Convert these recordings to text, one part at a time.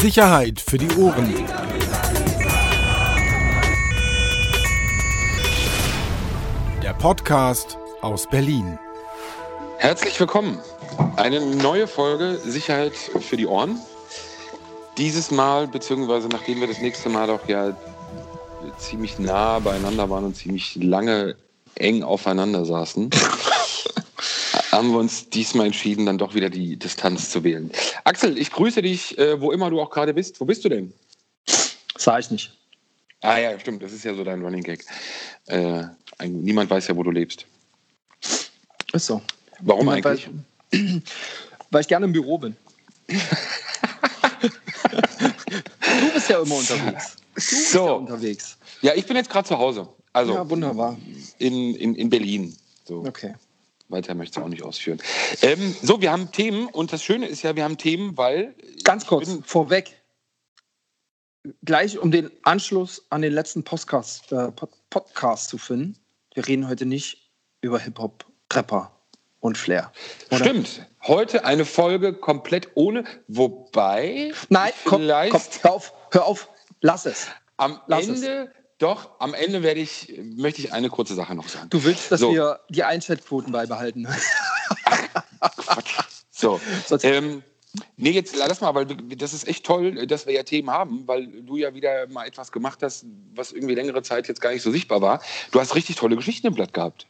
Sicherheit für die Ohren. Der Podcast aus Berlin. Herzlich willkommen. Eine neue Folge Sicherheit für die Ohren. Dieses Mal, beziehungsweise nachdem wir das nächste Mal doch ja ziemlich nah beieinander waren und ziemlich lange eng aufeinander saßen, haben wir uns diesmal entschieden, dann doch wieder die Distanz zu wählen. Axel, ich grüße dich, äh, wo immer du auch gerade bist. Wo bist du denn? Sag ich nicht. Ah ja, stimmt, das ist ja so dein Running Gag. Äh, niemand weiß ja, wo du lebst. Ist so. Warum niemand eigentlich? Weiß, weil ich gerne im Büro bin. du bist ja immer unterwegs. Du bist so. ja unterwegs. Ja, ich bin jetzt gerade zu Hause. Also ja, wunderbar. In, in, in Berlin. So. Okay. Weiter möchte ich auch nicht ausführen. Ähm, so, wir haben Themen und das Schöne ist ja, wir haben Themen, weil. Ganz kurz, vorweg. Gleich um den Anschluss an den letzten Podcast, äh, Podcast zu finden. Wir reden heute nicht über Hip-Hop, Rapper und Flair. Oder? Stimmt. Heute eine Folge komplett ohne, wobei. Nein, komm, komm, hör auf, hör auf, lass es. Am Lass Ende, doch, am Ende werde ich, möchte ich eine kurze Sache noch sagen. Du willst, dass So. wir die Einschaltquoten beibehalten. Quatsch. So. Ähm, nee, jetzt lass mal, weil das ist echt toll, dass wir ja Themen haben, weil du ja wieder mal etwas gemacht hast, was irgendwie längere Zeit jetzt gar nicht so sichtbar war. Du hast richtig tolle Geschichten im Blatt gehabt.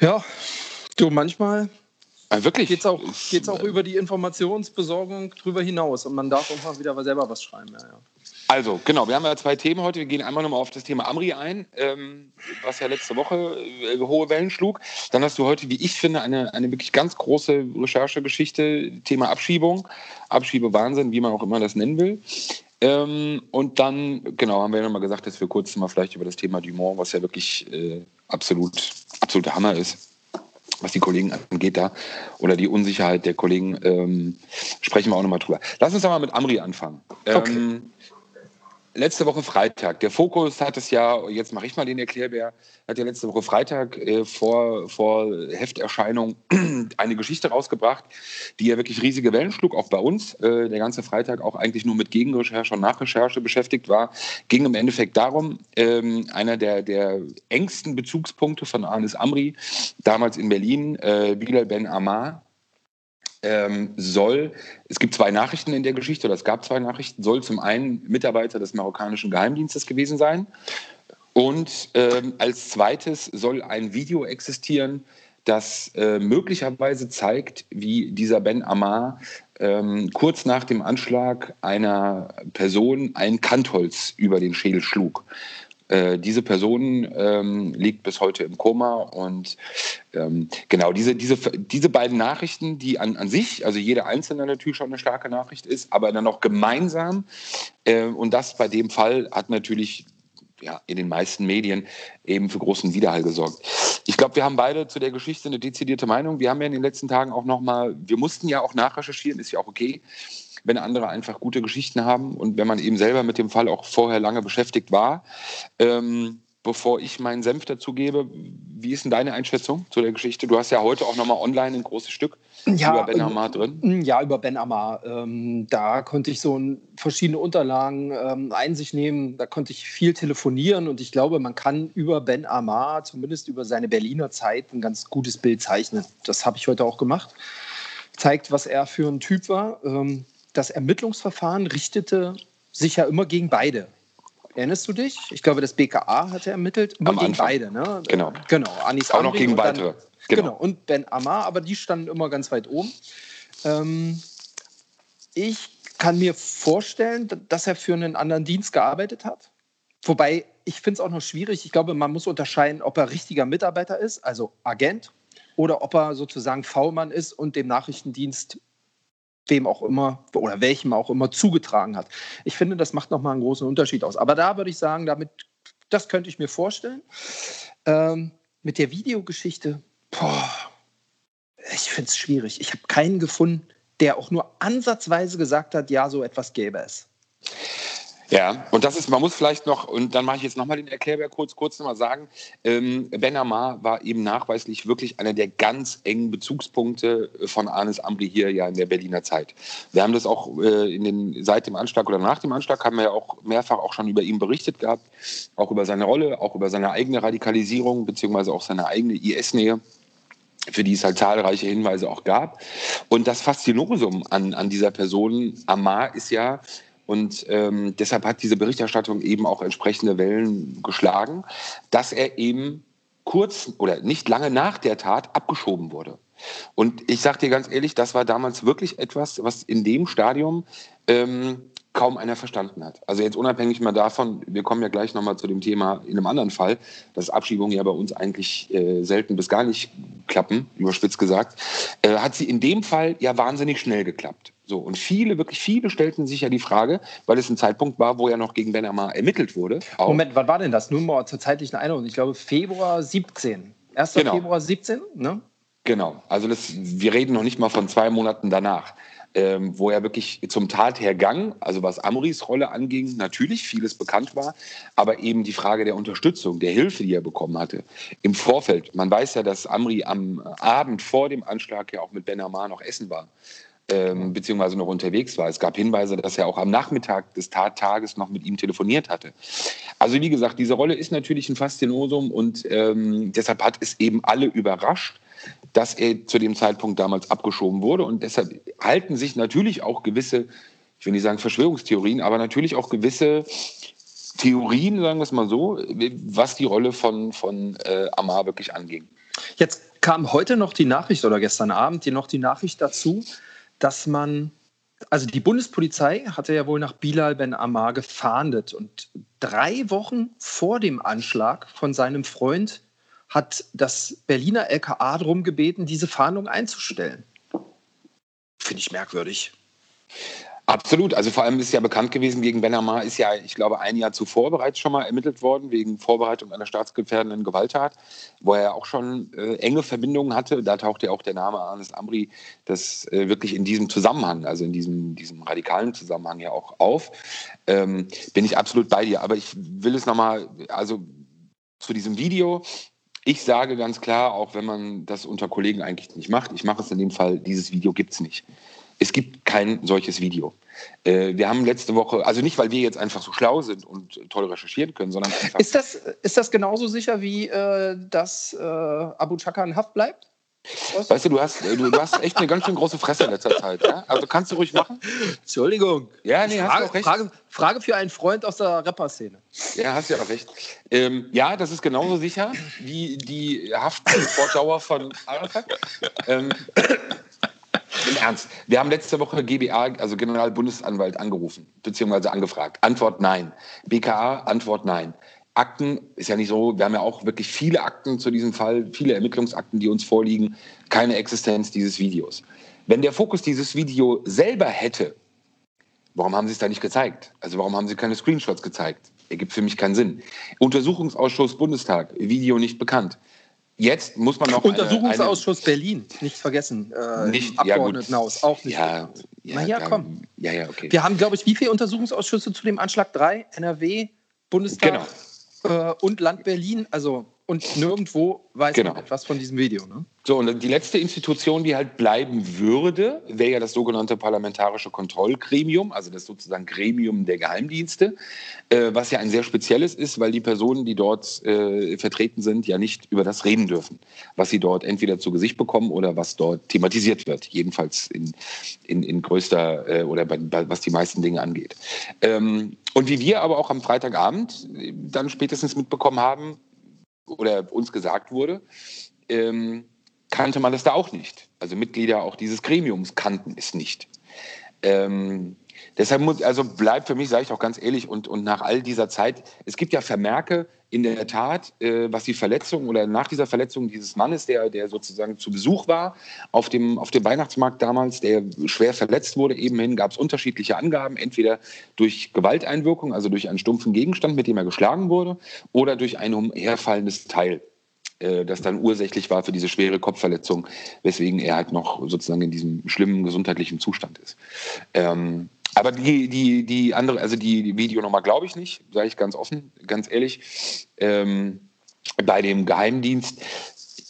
ja, du, manchmal Ah, wirklich? geht es auch, geht's auch über die Informationsbesorgung drüber hinaus und man darf auch mal wieder selber was schreiben. Ja, ja. Also, genau, wir haben ja zwei Themen heute. Wir gehen einmal nochmal auf das Thema Amri ein, ähm, was ja letzte Woche äh, hohe Wellen schlug. Dann hast du heute, wie ich finde, eine, eine wirklich ganz große Recherchegeschichte, Thema Abschiebung, Abschiebewahnsinn, wie man auch immer das nennen will. Ähm, und dann, genau, haben wir ja nochmal gesagt, dass wir kurz mal vielleicht über das Thema Dumont, was ja wirklich äh, absolut, absoluter Hammer ist, was die Kollegen angeht da, oder die Unsicherheit der Kollegen, ähm, sprechen wir auch nochmal drüber. Lass uns aber mit Amri anfangen. Okay. Letzte Woche Freitag. Der Fokus hat es ja, jetzt mache ich mal den Erklärbär, hat ja letzte Woche Freitag äh, vor, vor Hefterscheinung eine Geschichte rausgebracht, die ja wirklich riesige Wellen schlug, auch bei uns. Äh, der ganze Freitag auch eigentlich nur mit Gegenrecherche und Nachrecherche beschäftigt war. Ging im Endeffekt darum, ähm, einer der, der engsten Bezugspunkte von Anis Amri, damals in Berlin, äh, Bilal Ben Ammar, ähm, soll, es gibt zwei Nachrichten in der Geschichte, oder es gab zwei Nachrichten, soll zum einen Mitarbeiter des marokkanischen Geheimdienstes gewesen sein und ähm, als zweites soll ein Video existieren, das äh, möglicherweise zeigt, wie dieser Ben Ammar ähm, kurz nach dem Anschlag einer Person ein Kantholz über den Schädel schlug. Äh, diese Person ähm, liegt bis heute im Koma und ähm, genau diese, diese, diese beiden Nachrichten, die an, an sich, also jede einzelne natürlich schon eine starke Nachricht ist, aber dann auch gemeinsam äh, und das bei dem Fall hat natürlich ja, in den meisten Medien eben für großen Widerhall gesorgt. Ich glaube, wir haben beide zu der Geschichte eine dezidierte Meinung. Wir haben ja in den letzten Tagen auch nochmal, wir mussten ja auch nachrecherchieren, ist ja auch okay, wenn andere einfach gute Geschichten haben und wenn man eben selber mit dem Fall auch vorher lange beschäftigt war. Ähm, bevor ich meinen Senf dazugebe, wie ist denn deine Einschätzung zu der Geschichte? Du hast ja heute auch nochmal online ein großes Stück über Ben Ammar drin. Ja, über Ben Ammar. Ähm, da konnte ich so verschiedene Unterlagen ähm, Einsicht nehmen. Da konnte ich viel telefonieren und ich glaube, man kann über Ben Ammar, zumindest über seine Berliner Zeit, ein ganz gutes Bild zeichnen. Das habe ich heute auch gemacht. Zeigt, was er für ein Typ war. Ähm, das Ermittlungsverfahren richtete sich ja immer gegen beide. Erinnerst du dich? Ich glaube, das BKA hatte ermittelt, immer Am gegen Anfang. beide. Ne? Genau. Genau, Anis Auch noch gegen dann- weitere. Genau. Genau. und Ben Ammar, aber die standen immer ganz weit oben. Ähm, ich kann mir vorstellen, dass er für einen anderen Dienst gearbeitet hat. Wobei, ich finde es auch noch schwierig. Ich glaube, man muss unterscheiden, ob er richtiger Mitarbeiter ist, also Agent, oder ob er sozusagen V-Mann ist und dem Nachrichtendienst wem auch immer oder welchem auch immer zugetragen hat. Ich finde, das macht nochmal einen großen Unterschied aus. Aber da würde ich sagen, damit, das könnte ich mir vorstellen. Ähm, mit der Videogeschichte, boah, ich finde es schwierig. Ich habe keinen gefunden, der auch nur ansatzweise gesagt hat, ja, so etwas gäbe es. Ja, und das ist, man muss vielleicht noch, und dann mache ich jetzt nochmal den Erklärbär kurz, kurz nochmal sagen, ähm, Ben Amar war eben nachweislich wirklich einer der ganz engen Bezugspunkte von Arnes Ambri hier ja in der Berliner Zeit. Wir haben das auch äh, in den, seit dem Anschlag oder nach dem Anschlag haben wir ja auch mehrfach auch schon über ihn berichtet gehabt, auch über seine Rolle, auch über seine eigene Radikalisierung, beziehungsweise auch seine eigene IS-Nähe für die es halt zahlreiche Hinweise auch gab. Und das Faszinosum an, an dieser Person, Amar, ist ja, und ähm, deshalb hat diese Berichterstattung eben auch entsprechende Wellen geschlagen, dass er eben kurz oder nicht lange nach der Tat abgeschoben wurde. Und ich sage dir ganz ehrlich, das war damals wirklich etwas, was in dem Stadium ähm, kaum einer verstanden hat. Also jetzt unabhängig mal davon, wir kommen ja gleich nochmal zu dem Thema in einem anderen Fall, dass Abschiebungen ja bei uns eigentlich äh, selten bis gar nicht klappen, überspitzt gesagt, äh, hat sie in dem Fall ja wahnsinnig schnell geklappt. So, und viele, wirklich viele stellten sich ja die Frage, weil es ein Zeitpunkt war, wo ja noch gegen Ben Amar ermittelt wurde. Auch. Moment, wann war denn das? Nur mal zur zeitlichen Erinnerung. Ich glaube, Februar 17. 1. Genau. Februar 17, ne? Genau. Also das, wir reden noch nicht mal von zwei Monaten danach ähm, wo er wirklich zum Tathergang, also was Amris Rolle anging, natürlich vieles bekannt war, aber eben die Frage der Unterstützung, der Hilfe, die er bekommen hatte im Vorfeld. Man weiß ja, dass Amri am Abend vor dem Anschlag ja auch mit Ben Amar noch essen war. Ähm, beziehungsweise noch unterwegs war. Es gab Hinweise, dass er auch am Nachmittag des Tattages noch mit ihm telefoniert hatte. Also wie gesagt, diese Rolle ist natürlich ein Faszinosum und ähm, deshalb hat es eben alle überrascht dass er zu dem Zeitpunkt damals abgeschoben wurde. Und deshalb halten sich natürlich auch gewisse, ich will nicht sagen Verschwörungstheorien, aber natürlich auch gewisse Theorien, sagen wir es mal so, was die Rolle von, von äh, Amar wirklich anging. Jetzt kam heute noch die Nachricht oder gestern Abend hier noch die Nachricht dazu, dass man, also die Bundespolizei hatte ja wohl nach Bilal Ben Amar gefahndet und drei Wochen vor dem Anschlag von seinem Freund hat das Berliner LKA darum gebeten, diese Fahndung einzustellen. Finde ich merkwürdig. Absolut. Also vor allem ist ja bekannt gewesen, gegen Benamar ist ja, ich glaube, ein Jahr zuvor bereits schon mal ermittelt worden, wegen Vorbereitung einer staatsgefährdenden Gewalttat, wo er auch schon äh, enge Verbindungen hatte. Da taucht ja auch der Name Anis Amri das äh, wirklich in diesem Zusammenhang, also in diesem, diesem radikalen Zusammenhang ja auch auf. Ähm, bin ich absolut bei dir. Aber ich will es nochmal, also zu diesem Video, ich sage ganz klar, auch wenn man das unter Kollegen eigentlich nicht macht, ich mache es in dem Fall, dieses Video gibt es nicht. Es gibt kein solches Video. Äh, wir haben letzte Woche, also nicht, weil wir jetzt einfach so schlau sind und toll recherchieren können, sondern einfach. Ist das, ist das genauso sicher, wie äh, dass äh, Abu Chaka in Haft bleibt? Was? Weißt du, du hast, du, du, hast echt eine ganz schön große Fresse in letzter Zeit. Ja? Also kannst du ruhig machen. Entschuldigung. Ja, nee, Frage, hast du auch recht. Frage, Frage, für einen Freund aus der Rapper-Szene. Ja, hast du ja auch recht. Ähm, ja, das ist genauso sicher wie die Haftfortdauer von Arafat. Ähm, Im Ernst. Wir haben letzte Woche GBA, also Generalbundesanwalt, angerufen, beziehungsweise angefragt. Antwort nein. BKA, Antwort nein. Akten ist ja nicht so, wir haben ja auch wirklich viele Akten zu diesem Fall, viele Ermittlungsakten, die uns vorliegen, keine Existenz dieses Videos. Wenn der Fokus dieses Video selber hätte, warum haben Sie es da nicht gezeigt? Also warum haben Sie keine Screenshots gezeigt? Ergibt für mich keinen Sinn. Untersuchungsausschuss Bundestag, Video nicht bekannt. Jetzt muss man noch. Untersuchungsausschuss eine, eine Berlin, nicht vergessen. Äh, nicht, Abgeordnetenhaus, ja, auch nicht. Ja, ja, naja, komm. Ja, ja, okay. Wir haben, glaube ich, wie viele Untersuchungsausschüsse zu dem Anschlag? Drei? NRW, Bundestag? Genau äh, und Land Berlin, also und nirgendwo weiß genau. man etwas von diesem Video. Ne? So, und die letzte Institution, die halt bleiben würde, wäre ja das sogenannte Parlamentarische Kontrollgremium, also das sozusagen Gremium der Geheimdienste, äh, was ja ein sehr spezielles ist, weil die Personen, die dort äh, vertreten sind, ja nicht über das reden dürfen, was sie dort entweder zu Gesicht bekommen oder was dort thematisiert wird, jedenfalls in, in, in größter äh, oder bei, bei, was die meisten Dinge angeht. Ähm, und wie wir aber auch am Freitagabend dann spätestens mitbekommen haben, oder uns gesagt wurde, ähm, kannte man das da auch nicht. Also Mitglieder auch dieses Gremiums kannten es nicht. Ähm, deshalb muss, also bleibt für mich, sage ich auch ganz ehrlich, und, und nach all dieser Zeit, es gibt ja Vermerke in der Tat, äh, was die Verletzung oder nach dieser Verletzung dieses Mannes, der, der sozusagen zu Besuch war auf dem, auf dem Weihnachtsmarkt damals, der schwer verletzt wurde, eben hin, gab es unterschiedliche Angaben, entweder durch Gewalteinwirkung, also durch einen stumpfen Gegenstand, mit dem er geschlagen wurde, oder durch ein umherfallendes Teil äh, das dann ursächlich war für diese schwere Kopfverletzung, weswegen er halt noch sozusagen in diesem schlimmen gesundheitlichen Zustand ist. Ähm, Aber die, die, die andere, also die, die Videonummer glaube ich nicht, sage ich ganz offen, ganz ehrlich. Ähm, bei dem Geheimdienst,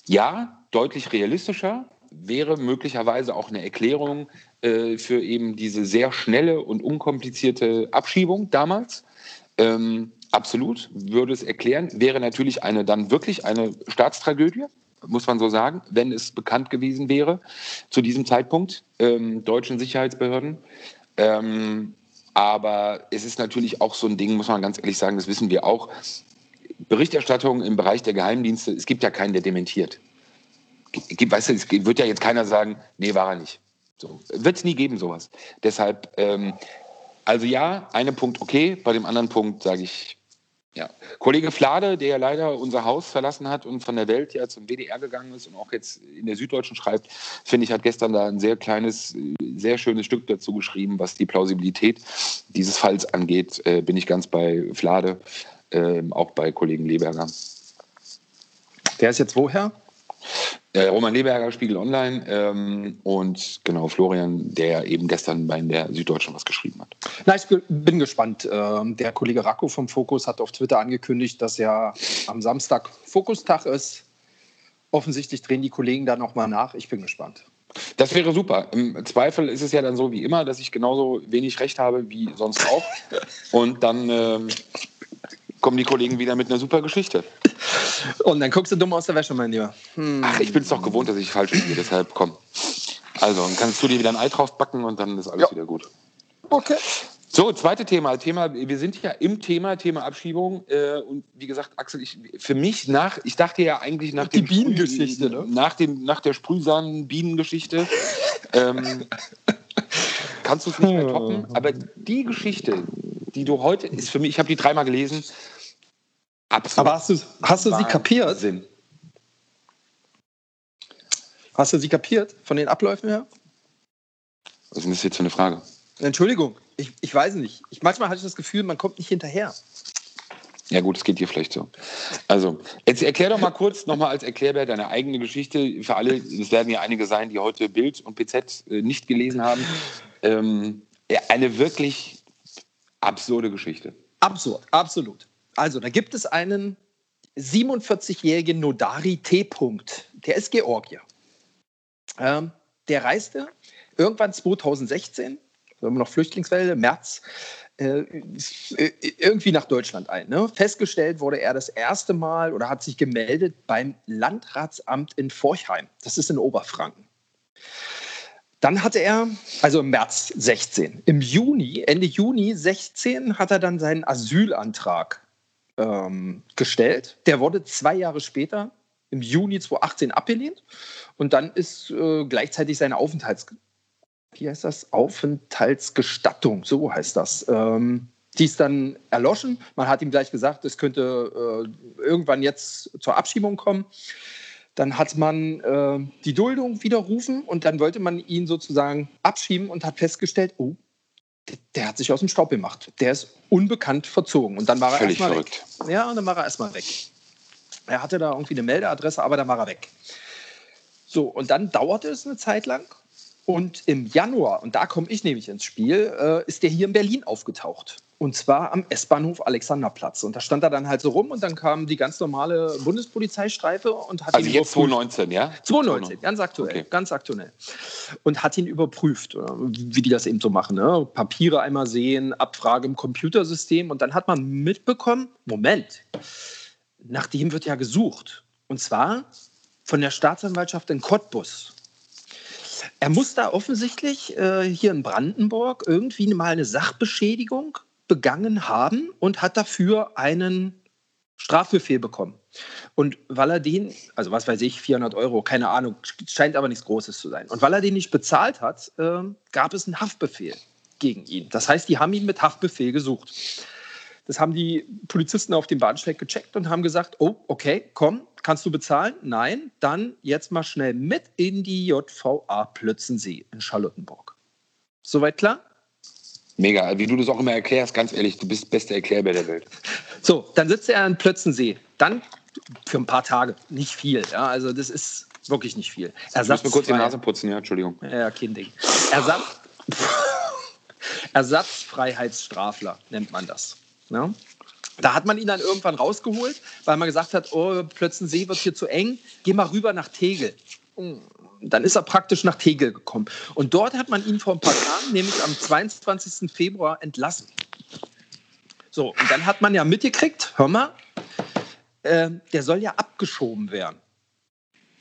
ja, deutlich realistischer, wäre möglicherweise auch eine Erklärung äh, für eben diese sehr schnelle und unkomplizierte Abschiebung damals. Ähm, absolut, würde es erklären. Wäre natürlich eine dann wirklich eine Staatstragödie, muss man so sagen, wenn es bekannt gewesen wäre zu diesem Zeitpunkt ähm, deutschen Sicherheitsbehörden. Ähm, aber es ist natürlich auch so ein Ding, muss man ganz ehrlich sagen, das wissen wir auch. Berichterstattung im Bereich der Geheimdienste, es gibt ja keinen, der dementiert. Weißt du, es wird ja jetzt keiner sagen, nee, war er nicht. So, wird es nie geben, sowas. Deshalb, ähm, also ja, einen Punkt okay, bei dem anderen Punkt sage ich, ja. Kollege Flade, der ja leider unser Haus verlassen hat und von der Welt ja zum WDR gegangen ist und auch jetzt in der Süddeutschen schreibt, finde ich, hat gestern da ein sehr kleines, sehr schönes Stück dazu geschrieben, was die Plausibilität dieses Falls angeht. Äh, bin ich ganz bei Flade, äh, auch bei Kollegen Leberger. Der ist jetzt woher? Äh, Roman Leberger, Spiegel Online ähm, und genau Florian, der eben gestern bei der Süddeutschen was geschrieben hat. Na, ich bin gespannt. Ähm, der Kollege Racco vom Fokus hat auf Twitter angekündigt, dass ja am Samstag Fokustag ist. Offensichtlich drehen die Kollegen da nochmal nach. Ich bin gespannt. Das wäre super. Im Zweifel ist es ja dann so wie immer, dass ich genauso wenig Recht habe wie sonst auch. Und dann ähm, kommen die Kollegen wieder mit einer super Geschichte. Und dann guckst du dumm aus der Wäsche, mein Lieber. Hm. Ach, ich bin es doch gewohnt, dass ich falsch liege, deshalb komm. Also, dann kannst du dir wieder ein Ei drauf backen und dann ist alles ja. wieder gut. Okay. So, zweites Thema. Thema, wir sind ja im Thema, Thema Abschiebung. Äh, und wie gesagt, Axel, ich, für mich nach, ich dachte ja eigentlich nach Die Bienengeschichte, ne? Nach, dem, nach der Sprühsamen-Bienengeschichte. ähm, kannst du es nicht mehr toppen. Aber die Geschichte, die du heute, ist für mich, ich habe die dreimal gelesen, Absolut. Aber hast du, hast du sie kapiert? Sinn. Hast du sie kapiert von den Abläufen her? Was ist das jetzt für eine Frage? Entschuldigung, ich, ich weiß nicht. Ich, manchmal hatte ich das Gefühl, man kommt nicht hinterher. Ja gut, es geht dir vielleicht so. Also, jetzt erklär doch mal kurz nochmal als Erklärbär deine eigene Geschichte. Für alle, es werden ja einige sein, die heute Bild und PZ äh, nicht gelesen haben. Ähm, eine wirklich absurde Geschichte. Absurd, absolut. Also, da gibt es einen 47-jährigen Nodari T. -Punkt. Der ist Georgier. Ähm, der reiste irgendwann 2016, immer noch Flüchtlingswelle, März, äh, irgendwie nach Deutschland ein. Ne? Festgestellt wurde er das erste Mal oder hat sich gemeldet beim Landratsamt in Forchheim. Das ist in Oberfranken. Dann hatte er, also im März 16, im Juni, Ende Juni 16, hat er dann seinen Asylantrag ähm, gestellt. Der wurde zwei Jahre später, im Juni 2018, abgelehnt. Und dann ist äh, gleichzeitig seine Aufenthalts... Wie heißt das? Aufenthaltsgestattung, so heißt das. Ähm, die ist dann erloschen. Man hat ihm gleich gesagt, es könnte äh, irgendwann jetzt zur Abschiebung kommen. Dann hat man äh, die Duldung widerrufen und dann wollte man ihn sozusagen abschieben und hat festgestellt, oh, der hat sich aus dem Staub gemacht. Der ist unbekannt verzogen. Und dann war er erstmal weg. Ja, und dann war er erstmal weg. Er hatte da irgendwie eine Meldeadresse, aber dann war er weg. So, und dann dauerte es eine Zeit lang. Und im Januar, und da komme ich nämlich ins Spiel, äh, ist der hier in Berlin aufgetaucht. Und zwar am S-Bahnhof Alexanderplatz. Und da stand er dann halt so rum und dann kam die ganz normale Bundespolizeistreife und hat also ihn jetzt 2019, ja? 2019, ganz aktuell, okay. ganz aktuell. Und hat ihn überprüft, wie die das eben so machen. Ne? Papiere einmal sehen, Abfrage im Computersystem und dann hat man mitbekommen, Moment, nach dem wird ja gesucht. Und zwar von der Staatsanwaltschaft in Cottbus. Er muss da offensichtlich äh, hier in Brandenburg irgendwie mal eine Sachbeschädigung begangen haben und hat dafür einen Strafbefehl bekommen. Und weil er den, also was weiß ich, 400 Euro, keine Ahnung, scheint aber nichts Großes zu sein. Und weil er den nicht bezahlt hat, äh, gab es einen Haftbefehl gegen ihn. Das heißt, die haben ihn mit Haftbefehl gesucht. Das haben die Polizisten auf dem Bahnsteig gecheckt und haben gesagt, oh, okay, komm, kannst du bezahlen? Nein, dann jetzt mal schnell mit in die JVA Plötzensee in Charlottenburg. Soweit klar? Mega, wie du das auch immer erklärst, ganz ehrlich, du bist beste Erklärbär der Welt. So, dann sitzt er in Plötzensee. Dann für ein paar Tage, nicht viel. Ja, also das ist wirklich nicht viel. Ersatz ich muss mir kurz die Nase putzen, ja, Entschuldigung. Ja, kein Ding. Ersatz, Ersatzfreiheitsstrafler nennt man das. Ja? Da hat man ihn dann irgendwann rausgeholt, weil man gesagt hat, oh, Plötzensee wird hier zu eng, geh mal rüber nach Tegel. Dann ist er praktisch nach Tegel gekommen. Und dort hat man ihn vor ein paar Tagen, nämlich am 22. Februar, entlassen. So, und dann hat man ja mitgekriegt, hör mal, äh, der soll ja abgeschoben werden.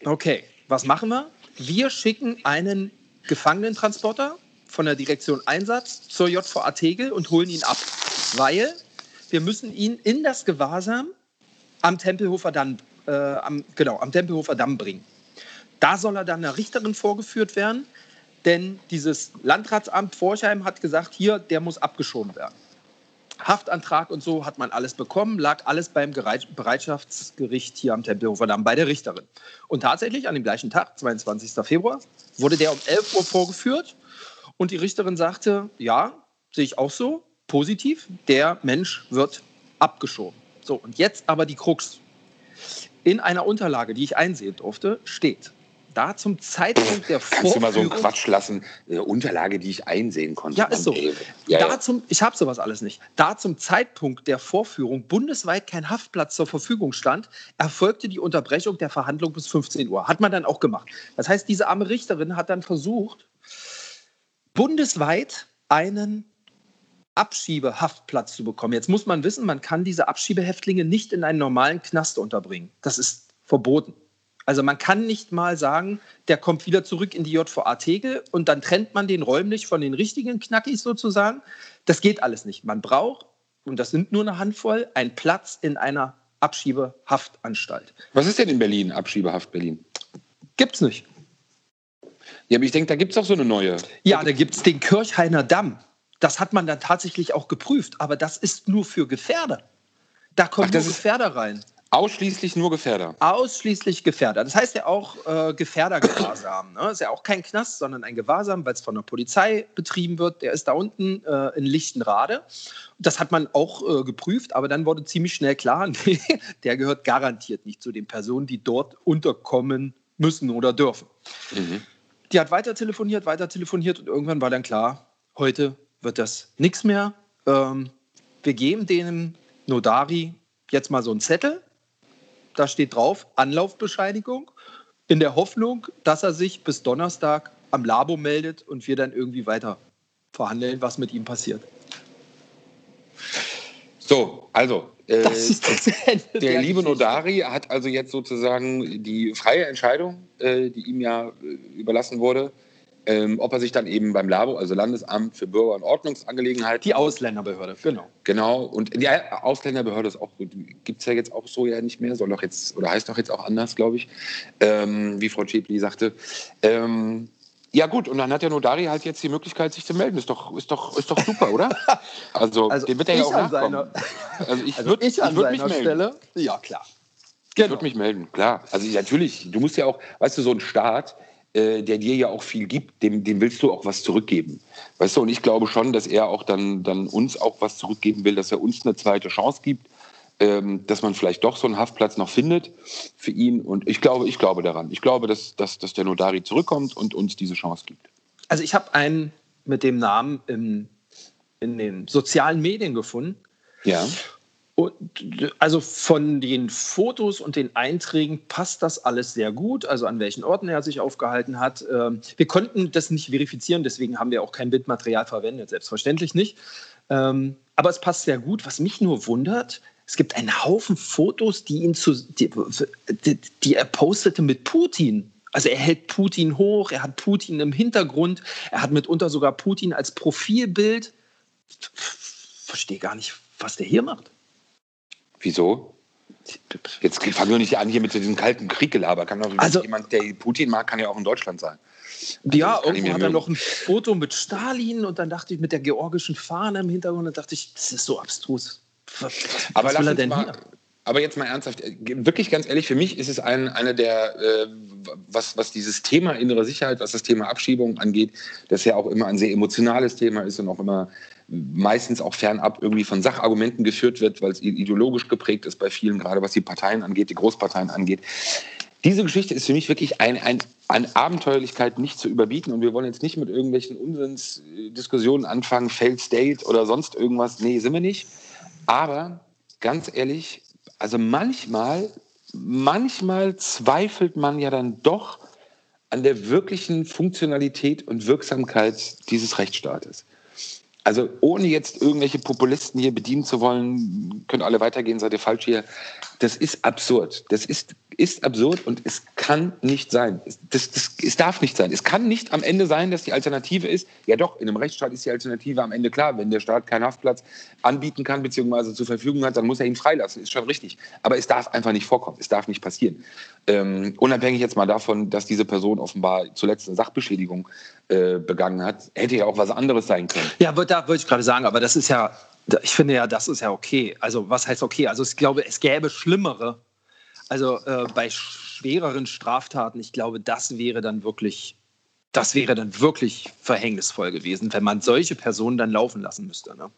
Okay, was machen wir? Wir schicken einen Gefangenentransporter von der Direktion Einsatz zur JVA Tegel und holen ihn ab, weil wir müssen ihn in das Gewahrsam am Tempelhofer Damm, äh, am, genau, am Tempelhofer Damm bringen. Da soll er dann einer Richterin vorgeführt werden, denn dieses Landratsamt Forchheim hat gesagt, hier, der muss abgeschoben werden. Haftantrag und so hat man alles bekommen, lag alles beim Bereitschaftsgericht hier am Tempelhofer Damm bei der Richterin. Und tatsächlich an dem gleichen Tag, 22. Februar, wurde der um 11 Uhr vorgeführt und die Richterin sagte, ja, sehe ich auch so, positiv, der Mensch wird abgeschoben. So, und jetzt aber die Krux. In einer Unterlage, die ich einsehen durfte, steht, da zum Zeitpunkt der Vorführung... Kannst du mal so einen Quatsch lassen? Eine Unterlage, die ich einsehen konnte. Ja, ist so. Ja, da ja. Zum, ich habe sowas alles nicht. Da zum Zeitpunkt der Vorführung bundesweit kein Haftplatz zur Verfügung stand, erfolgte die Unterbrechung der Verhandlung bis 15 Uhr. Hat man dann auch gemacht. Das heißt, diese arme Richterin hat dann versucht, bundesweit einen Abschiebehaftplatz zu bekommen. Jetzt muss man wissen, man kann diese Abschiebehäftlinge nicht in einen normalen Knast unterbringen. Das ist verboten. Also man kann nicht mal sagen, der kommt wieder zurück in die JVA Tegel und dann trennt man den räumlich von den richtigen Knackis sozusagen. Das geht alles nicht. Man braucht, und das sind nur eine Handvoll, einen Platz in einer Abschiebehaftanstalt. Was ist denn in Berlin, Abschiebehaft Berlin? Gibt's nicht. Ja, aber ich denke, da gibt es auch so eine neue. Ja, da gibt es den Kirchhainer Damm. Das hat man dann tatsächlich auch geprüft, aber das ist nur für Gefährder. Da kommen Ach, nur Gefährder rein. Ausschließlich nur Gefährder. Ausschließlich Gefährder. Das heißt ja auch äh, Gefährdergewahrsam. Ne? Ist ja auch kein Knast, sondern ein Gewahrsam, weil es von der Polizei betrieben wird. Der ist da unten äh, in Lichtenrade. Das hat man auch äh, geprüft, aber dann wurde ziemlich schnell klar, nee, der gehört garantiert nicht zu den Personen, die dort unterkommen müssen oder dürfen. Mhm. Die hat weiter telefoniert, weiter telefoniert und irgendwann war dann klar, heute wird das nichts mehr. Ähm, wir geben dem Nodari jetzt mal so einen Zettel. Da steht drauf Anlaufbescheinigung, in der Hoffnung, dass er sich bis Donnerstag am Labo meldet und wir dann irgendwie weiter verhandeln, was mit ihm passiert. So, also äh, der, der liebe Nodari hat also jetzt sozusagen die freie Entscheidung, äh, die ihm ja äh, überlassen wurde, ähm, ob er sich dann eben beim LABO, also Landesamt für Bürger- und Ordnungsangelegenheiten. Die Ausländerbehörde, genau. Genau, und die Ausländerbehörde ist auch, gibt es ja jetzt auch so ja nicht mehr, soll doch jetzt, oder heißt doch jetzt auch anders, glaube ich, ähm, wie Frau Schäpli sagte. Ähm, ja gut, und dann hat der Nodari halt jetzt die Möglichkeit, sich zu melden. Ist doch, ist doch, ist doch super, oder? Also, also dem wird er ja auch nachkommen. Seiner, also ich würde also ich würd mich melden. Stelle, ja klar. Genau. Ich würde mich melden, klar. Also natürlich, du musst ja auch, weißt du, so ein Staat, äh, der dir ja auch viel gibt, dem, dem willst du auch was zurückgeben. Weißt du, und ich glaube schon, dass er auch dann, dann uns auch was zurückgeben will, dass er uns eine zweite Chance gibt ähm, dass man vielleicht doch so einen Haftplatz noch findet für ihn. Und ich glaube, ich glaube daran. Ich glaube, dass, dass, dass der Notari zurückkommt und uns diese Chance gibt. Also ich habe einen mit dem Namen in, in den sozialen Medien gefunden. Ja. Also von den Fotos und den Einträgen passt das alles sehr gut, also an welchen Orten er sich aufgehalten hat. Ähm, wir konnten das nicht verifizieren, deswegen haben wir auch kein Bildmaterial verwendet, selbstverständlich nicht. Ähm, aber es passt sehr gut. Was mich nur wundert, es gibt einen Haufen Fotos, die ihn zu, die, die er postete mit Putin. Also er hält Putin hoch, er hat Putin im Hintergrund, er hat mitunter sogar Putin als Profilbild. Verstehe gar nicht, was der hier macht. Wieso? Jetzt fangen wir nicht an hier mit diesem kalten Krieg-Gelaber. Kann doch also, jemand, der Putin mag, kann ja auch in Deutschland sein. Also ja, irgendwo hat er noch ein Foto mit Stalin und dann dachte ich mit der georgischen Fahne im Hintergrund, dann dachte ich, das ist so abstrus. Was, aber was will er denn mal, hier? Aber jetzt mal ernsthaft, äh, wirklich ganz ehrlich, für mich ist es ein, eine der, äh, was, was dieses Thema innere Sicherheit, was das Thema Abschiebung angeht, das ja auch immer ein sehr emotionales Thema ist und auch immer meistens auch fernab irgendwie von Sachargumenten geführt wird, weil es ideologisch geprägt ist bei vielen, gerade was die Parteien angeht, die Großparteien angeht. diese Geschichte ist für mich wirklich ein, ein, an Abenteuerlichkeit nicht zu überbieten. Und wir wollen jetzt nicht mit irgendwelchen Unsinnsdiskussionen anfangen, Failed State oder sonst irgendwas. Nee, sind wir nicht. Aber ganz ehrlich, also manchmal, manchmal zweifelt man ja dann doch an der wirklichen Funktionalität und Wirksamkeit dieses Rechtsstaates. Also ohne jetzt irgendwelche Populisten hier bedienen zu wollen, können alle weitergehen, seid ihr falsch hier. Das ist absurd. Das ist ist absurd und es kann nicht sein. Das, das, es darf nicht sein. Es kann nicht am Ende sein, dass die Alternative ist, ja doch, in einem Rechtsstaat ist die Alternative am Ende klar. Wenn der Staat keinen Haftplatz anbieten kann bzw. zur Verfügung hat, dann muss er ihn freilassen. Ist schon richtig. Aber es darf einfach nicht vorkommen. Es darf nicht passieren. Ähm, unabhängig jetzt mal davon, dass diese Person offenbar zuletzt eine Sachbeschädigung äh, begangen hat, hätte ja auch was anderes sein können. Ja, da wollte ich gerade sagen, aber das ist ja, ich finde ja, das ist ja okay. Also was heißt okay? Also ich glaube, es gäbe schlimmere also äh, bei schwereren Straftaten, ich glaube, das wäre dann wirklich, das wäre dann wirklich verhängnisvoll gewesen, wenn man solche Personen dann laufen lassen müsste. Ne?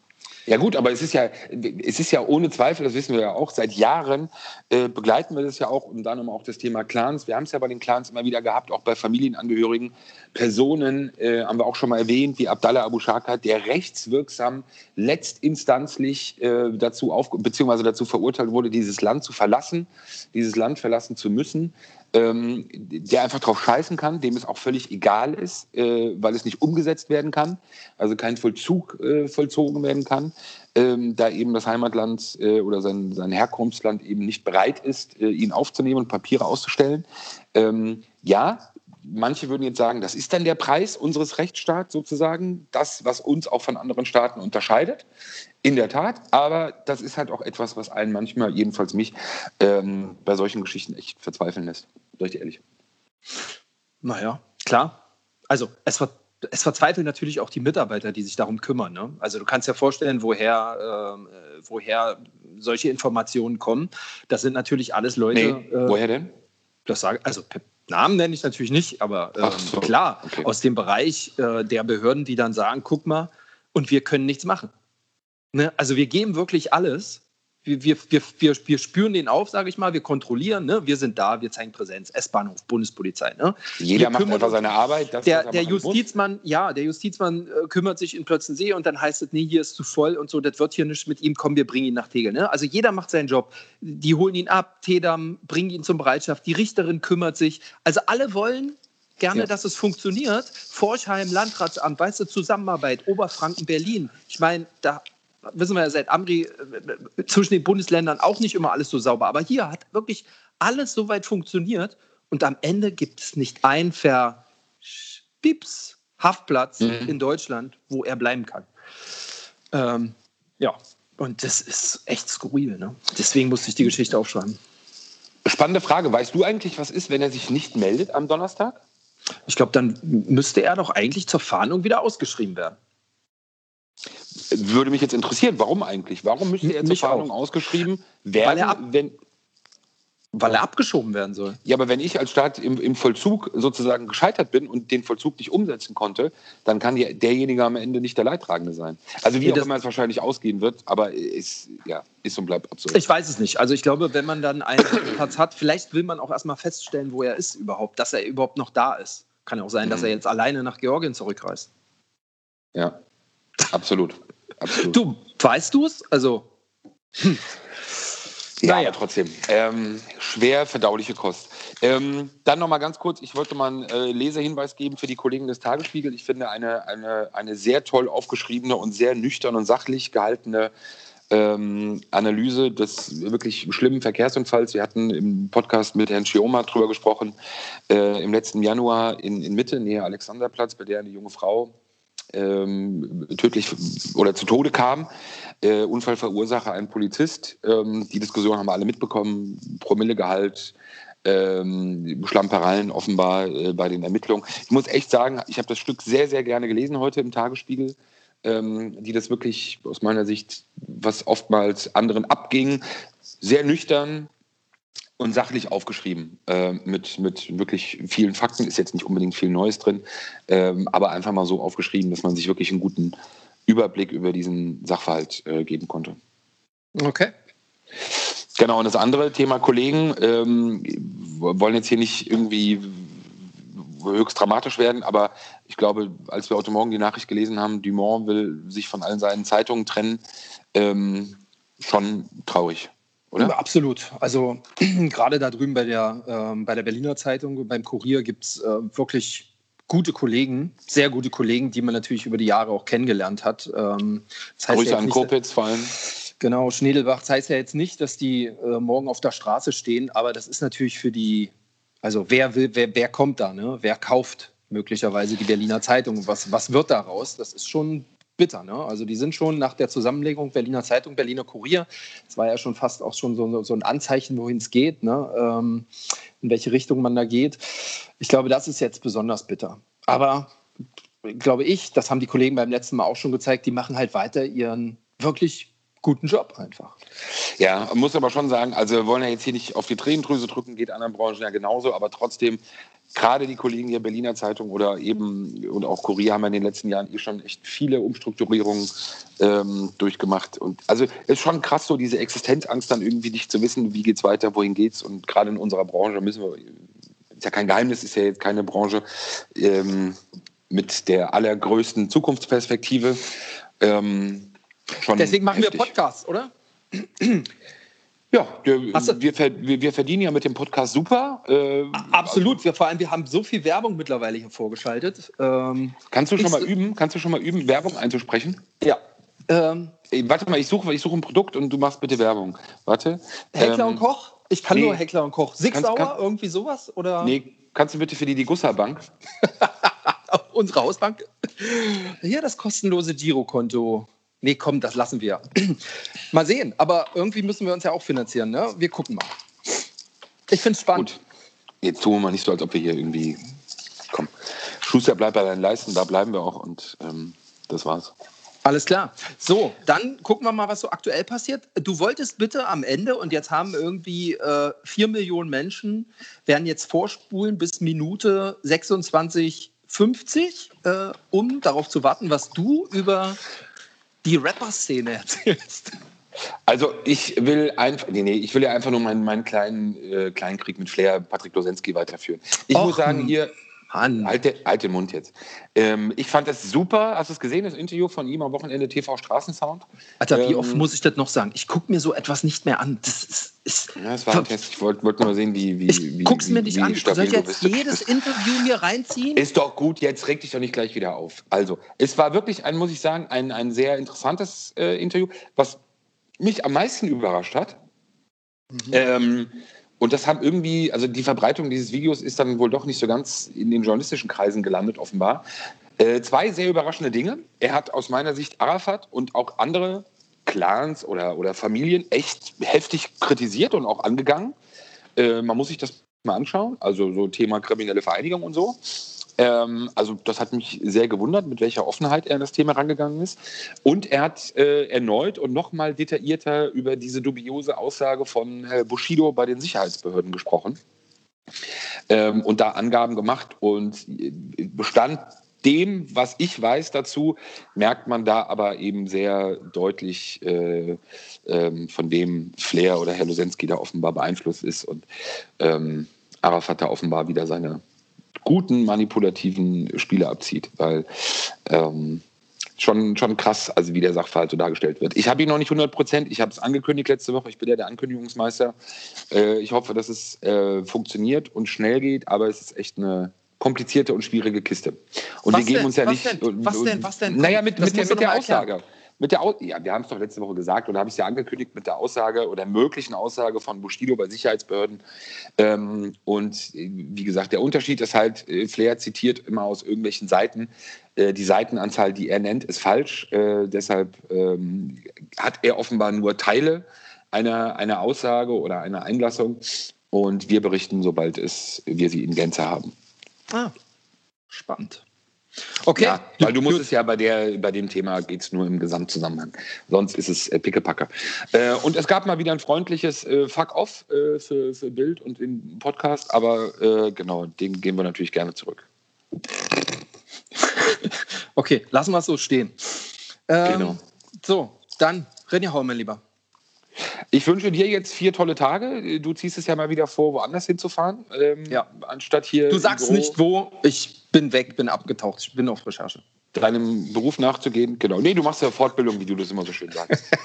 Ja gut, aber es ist ja, es ist ja ohne Zweifel, das wissen wir ja auch, seit Jahren äh, begleiten wir das ja auch und dann auch das Thema Clans. Wir haben es ja bei den Clans immer wieder gehabt, auch bei Familienangehörigen. Personen äh, haben wir auch schon mal erwähnt, wie Abdallah Abu Shaka, der rechtswirksam letztinstanzlich äh, dazu auf, beziehungsweise dazu verurteilt wurde, dieses Land zu verlassen, dieses Land verlassen zu müssen ähm, der einfach drauf scheißen kann, dem es auch völlig egal ist, äh, weil es nicht umgesetzt werden kann, also kein Vollzug äh, vollzogen werden kann, ähm, da eben das Heimatland äh, oder sein, sein Herkunftsland eben nicht bereit ist, äh, ihn aufzunehmen und Papiere auszustellen. Ähm, ja, manche würden jetzt sagen, das ist dann der Preis unseres Rechtsstaats sozusagen, das, was uns auch von anderen Staaten unterscheidet. In der Tat, aber das ist halt auch etwas, was einen manchmal, jedenfalls mich, ähm, bei solchen Geschichten echt verzweifeln lässt. Sag ich dir ehrlich. Naja, klar. Also es, ver es verzweifeln natürlich auch die Mitarbeiter, die sich darum kümmern. Ne? Also du kannst ja vorstellen, woher, äh, woher solche Informationen kommen. Das sind natürlich alles Leute. Nee, äh, woher denn? Das sage also Namen nenne ich natürlich nicht, aber ähm, so, klar, okay. aus dem Bereich äh, der Behörden, die dann sagen, guck mal, und wir können nichts machen. Ne? Also wir geben wirklich alles. Wir, wir, wir, wir, wir spüren den auf, sage ich mal, wir kontrollieren, ne? wir sind da, wir zeigen Präsenz, S-Bahnhof, Bundespolizei. Ne? Jeder macht einfach seine Arbeit. Das, der, der Justizmann, ja, der Justizmann äh, kümmert sich in Plötzensee und dann heißt es, nee, hier ist zu voll und so, das wird hier nicht mit ihm, komm, wir bringen ihn nach Tegel. Ne? Also jeder macht seinen Job. Die holen ihn ab, Tedam, bringen ihn zum Bereitschaft, die Richterin kümmert sich. Also alle wollen gerne, ja. dass es funktioniert. Forchheim, Landratsamt, weißt du, Zusammenarbeit, Oberfranken, Berlin. Ich meine, da wissen wir ja seit Amri, äh, zwischen den Bundesländern auch nicht immer alles so sauber. Aber hier hat wirklich alles so weit funktioniert und am Ende gibt es nicht ein Verpips Haftplatz mhm. in Deutschland, wo er bleiben kann. Ähm, ja, und das ist echt skurril. Ne? Deswegen musste ich die Geschichte aufschreiben. Spannende Frage. Weißt du eigentlich, was ist, wenn er sich nicht meldet am Donnerstag? Ich glaube, dann müsste er doch eigentlich zur Fahndung wieder ausgeschrieben werden. Würde mich jetzt interessieren, warum eigentlich? Warum müsste er zur Fahndung ausgeschrieben werden, weil er, ab, wenn, weil er abgeschoben werden soll? Ja, aber wenn ich als Staat im, im, Vollzug sozusagen gescheitert bin und den Vollzug nicht umsetzen konnte, dann kann die, derjenige am Ende nicht der Leidtragende sein. Also wie ja, auch immer es wahrscheinlich ausgehen wird, aber ist, ja, ist und bleibt absurd. Ich weiß es nicht. Also ich glaube, wenn man dann einen Platz hat, vielleicht will man auch erstmal feststellen, wo er ist überhaupt, dass er überhaupt noch da ist. Kann ja auch sein, dass er mhm. jetzt alleine nach Georgien zurückreist. Ja, absolut. Absolut. Du, weißt du es? Also. Hm. Ja, naja. aber trotzdem. Ähm, schwer verdauliche Kost. Ähm, dann noch mal ganz kurz, ich wollte mal einen äh, Leserhinweis geben für die Kollegen des Tagesspiegel. Ich finde eine, eine, eine sehr toll aufgeschriebene und sehr nüchtern und sachlich gehaltene ähm, Analyse des wirklich schlimmen Verkehrsunfalls. Wir hatten im Podcast mit Herrn Schioma drüber gesprochen, äh, im letzten Januar in, in Mitte, nähe Alexanderplatz, bei der eine junge Frau ähm, tödlich oder zu Tode kam. Äh, Unfallverursacher ein Polizist. Ähm, die Diskussion haben wir alle mitbekommen. Promillegehalt, ähm, Schlampereien offenbar äh, bei den Ermittlungen. Ich muss echt sagen, ich habe das Stück sehr, sehr gerne gelesen heute im Tagesspiegel, ähm, die das wirklich aus meiner Sicht, was oftmals anderen abging, sehr nüchtern, und sachlich aufgeschrieben äh, mit, mit wirklich vielen Fakten. Ist jetzt nicht unbedingt viel Neues drin, ähm, aber einfach mal so aufgeschrieben, dass man sich wirklich einen guten Überblick über diesen Sachverhalt äh, geben konnte. Okay. Genau, und das andere Thema Kollegen ähm, wollen jetzt hier nicht irgendwie höchst dramatisch werden, aber ich glaube, als wir heute Morgen die Nachricht gelesen haben, Dumont will sich von allen seinen Zeitungen trennen, ähm, schon traurig. Oder? Absolut. Also gerade da drüben bei der, ähm, bei der Berliner Zeitung, beim Kurier gibt es äh, wirklich gute Kollegen, sehr gute Kollegen, die man natürlich über die Jahre auch kennengelernt hat. Ähm, das heißt Grüße ja an Kopitz vor allem. Genau, Schnedelbach. Das heißt ja jetzt nicht, dass die äh, morgen auf der Straße stehen, aber das ist natürlich für die, also wer will, wer, wer kommt da, ne? Wer kauft möglicherweise die Berliner Zeitung? Was, was wird daraus? Das ist schon bitter. Ne? Also die sind schon nach der Zusammenlegung Berliner Zeitung, Berliner Kurier, das war ja schon fast auch schon so, so ein Anzeichen, wohin es geht, ne? Ähm, in welche Richtung man da geht. Ich glaube, das ist jetzt besonders bitter. Aber glaube ich, das haben die Kollegen beim letzten Mal auch schon gezeigt, die machen halt weiter ihren wirklich guten Job einfach. Ja, muss aber schon sagen, also wir wollen ja jetzt hier nicht auf die Tränendrüse drücken, geht anderen Branchen ja genauso, aber trotzdem, gerade die Kollegen hier Berliner Zeitung oder eben und auch Kurier haben ja in den letzten Jahren eh schon echt viele Umstrukturierungen ähm, durchgemacht. Und also ist schon krass, so diese Existenzangst dann irgendwie nicht zu wissen, wie geht's weiter, wohin geht's. Und gerade in unserer Branche müssen wir, ist ja kein Geheimnis, ist ja jetzt keine Branche ähm, mit der allergrößten Zukunftsperspektive. Ähm, Deswegen machen heftig. wir Podcasts, oder? Ja, wir, wir, wir, verdienen ja mit dem Podcast super. Äh, Absolut. Wir, vor allem, wir haben so viel Werbung mittlerweile hier vorgeschaltet. Ähm, kannst du schon mal üben? Kannst du schon mal üben, Werbung einzusprechen? Ja. Ähm, Ey, warte mal, ich suche, ich suche ein Produkt und du machst bitte Werbung. Warte. Heckler ähm, und Koch? Ich kann nee. nur Heckler und Koch. Sigsauer, irgendwie sowas? Oder? Nee, kannst du bitte für die die Gusser-Bank? Unsere Hausbank? Hier das kostenlose Girokonto. Nee, komm, das lassen wir. mal sehen. Aber irgendwie müssen wir uns ja auch finanzieren. Ne? Wir gucken mal. Ich finde es spannend. Gut. Jetzt tun wir mal nicht so, als ob wir hier irgendwie. Komm. Schuster bleibt bei deinen Leisten, da bleiben wir auch und ähm, das war's. Alles klar. So, dann gucken wir mal, was so aktuell passiert. Du wolltest bitte am Ende, und jetzt haben irgendwie äh, 4 Millionen Menschen, werden jetzt vorspulen bis Minute 26,50, äh, um darauf zu warten, was du über die Rapper-Szene erzählst. Also ich will einfach, nee, nee, ich will ja einfach nur meinen, meinen kleinen, äh, kleinen Krieg mit Flair, Patrick Losensky weiterführen. Ich Och, muss sagen, hier, Mann. Alte, alte Mund jetzt. Ähm, ich fand das super. Hast du es gesehen, das Interview von ihm am Wochenende TV Straßensound? Alter, wie ähm, oft muss ich das noch sagen? Ich gucke mir so etwas nicht mehr an. Das ist. ist ja, das war ein Test. Ich wollte wollt nur sehen, wie. wie ich guck's mir nicht wie an. Soll ich jetzt jedes Interview mir reinziehen? Ist doch gut, jetzt reg dich doch nicht gleich wieder auf. Also, es war wirklich ein, muss ich sagen, ein, ein sehr interessantes äh, Interview. Was mich am meisten überrascht hat. Mhm. Ähm, und das haben irgendwie, also die Verbreitung dieses Videos ist dann wohl doch nicht so ganz in den journalistischen Kreisen gelandet, offenbar. Äh, zwei sehr überraschende Dinge. Er hat aus meiner Sicht Arafat und auch andere Clans oder, oder Familien echt heftig kritisiert und auch angegangen. Äh, man muss sich das mal anschauen, also so Thema kriminelle Vereinigung und so. Ähm, also das hat mich sehr gewundert, mit welcher Offenheit er an das Thema rangegangen ist. Und er hat äh, erneut und nochmal detaillierter über diese dubiose Aussage von Herr Bushido bei den Sicherheitsbehörden gesprochen. Ähm, und da Angaben gemacht und bestand dem, was ich weiß dazu, merkt man da aber eben sehr deutlich, äh, ähm, von dem Flair oder Herr Losensky da offenbar beeinflusst ist und ähm, Arafat da offenbar wieder seine guten manipulativen Spiele abzieht, weil ähm, schon, schon krass, also wie der Sachverhalt so dargestellt wird. Ich habe ihn noch nicht 100 Prozent, ich habe es angekündigt letzte Woche, ich bin ja der Ankündigungsmeister. Äh, ich hoffe, dass es äh, funktioniert und schnell geht, aber es ist echt eine komplizierte und schwierige Kiste. Und was wir geben denn? uns ja was nicht. Denn? Was denn? Was denn? Naja, mit, mit der, mit der Aussage. Mit der, ja, wir haben es doch letzte Woche gesagt oder habe ich es ja angekündigt mit der Aussage oder möglichen Aussage von Bushido bei Sicherheitsbehörden. Ähm, und wie gesagt, der Unterschied ist halt, äh, Flair zitiert immer aus irgendwelchen Seiten. Äh, die Seitenanzahl, die er nennt, ist falsch. Äh, deshalb ähm, hat er offenbar nur Teile einer, einer Aussage oder einer Einlassung. Und wir berichten, sobald es, wir sie in Gänze haben. Ah, spannend. Okay. Ja, weil du musst es ja bei, der, bei dem Thema geht es nur im Gesamtzusammenhang. Sonst ist es äh, Pickepacke. Äh, und es gab mal wieder ein freundliches äh, Fuck-Off äh, für, für Bild und den Podcast, aber äh, genau, dem gehen wir natürlich gerne zurück. okay, lassen wir es so stehen. Ähm, genau. So, dann René Hau, mein Lieber. Ich wünsche dir jetzt vier tolle Tage. Du ziehst es ja mal wieder vor, woanders hinzufahren. Ähm, Ja. Anstatt hier. Du sagst nicht wo, ich bin weg, bin abgetaucht, ich bin auf Recherche. Deinem Beruf nachzugehen. Genau. Nee, du machst ja Fortbildung, wie du das immer so schön sagst.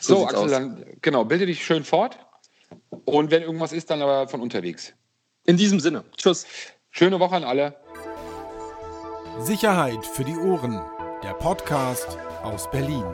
So so, Axel, aus. dann, genau, bilde dich schön fort. Und wenn irgendwas ist, dann aber von unterwegs. In diesem Sinne, tschüss. Schöne Woche an alle. Sicherheit für die Ohren. Der Podcast aus Berlin.